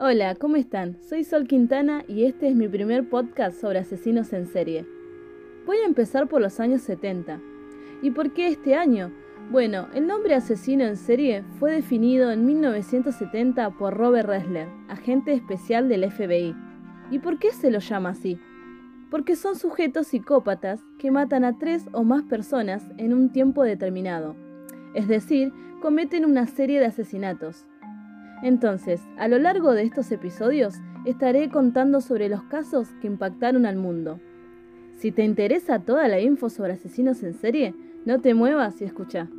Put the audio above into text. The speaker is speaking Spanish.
Hola, ¿cómo están? Soy Sol Quintana y este es mi primer podcast sobre asesinos en serie. Voy a empezar por los años 70. ¿Y por qué este año? Bueno, el nombre asesino en serie fue definido en 1970 por Robert Ressler, agente especial del FBI. ¿Y por qué se lo llama así? Porque son sujetos psicópatas que matan a tres o más personas en un tiempo determinado. Es decir, cometen una serie de asesinatos. Entonces, a lo largo de estos episodios estaré contando sobre los casos que impactaron al mundo. Si te interesa toda la info sobre asesinos en serie, no te muevas y escucha.